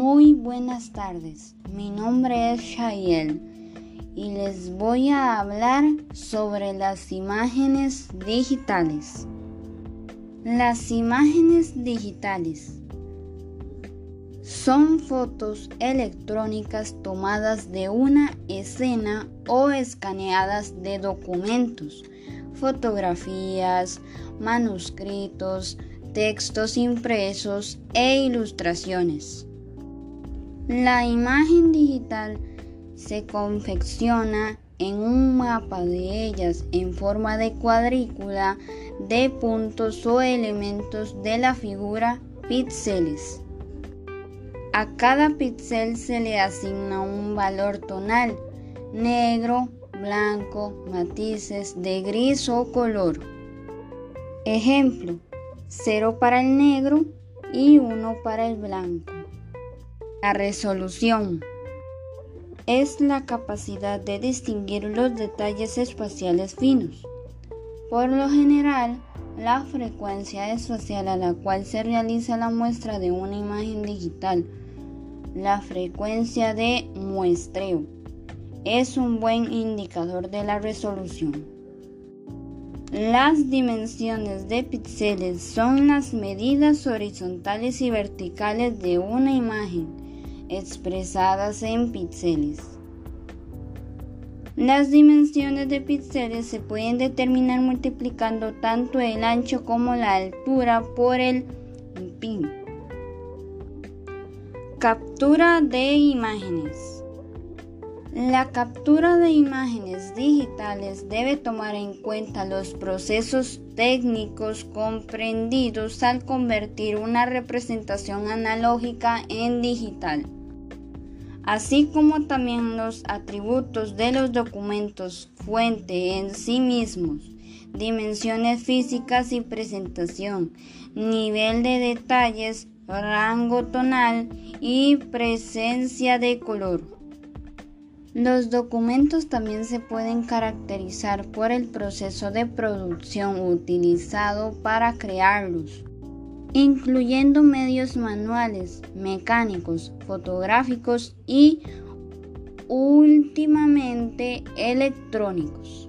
buenas tardes. Mi nombre es Shayel y les voy a hablar sobre las imágenes digitales. Las imágenes digitales son fotos electrónicas tomadas de una escena o escaneadas de documentos, fotografías, manuscritos, textos impresos e ilustraciones. La imagen digital se confecciona en un mapa de ellas en forma de cuadrícula de puntos o elementos de la figura píxeles. A cada píxel se le asigna un valor tonal, negro, blanco, matices de gris o color. Ejemplo, 0 para el negro y 1 para el blanco. La resolución es la capacidad de distinguir los detalles espaciales finos. Por lo general, la frecuencia espacial a la cual se realiza la muestra de una imagen digital, la frecuencia de muestreo, es un buen indicador de la resolución. Las dimensiones de píxeles son las medidas horizontales y verticales de una imagen expresadas en píxeles. Las dimensiones de píxeles se pueden determinar multiplicando tanto el ancho como la altura por el pi. Captura de imágenes. La captura de imágenes digitales debe tomar en cuenta los procesos técnicos comprendidos al convertir una representación analógica en digital, así como también los atributos de los documentos fuente en sí mismos, dimensiones físicas y presentación, nivel de detalles, rango tonal y presencia de color. Los documentos también se pueden caracterizar por el proceso de producción utilizado para crearlos, incluyendo medios manuales, mecánicos, fotográficos y últimamente electrónicos.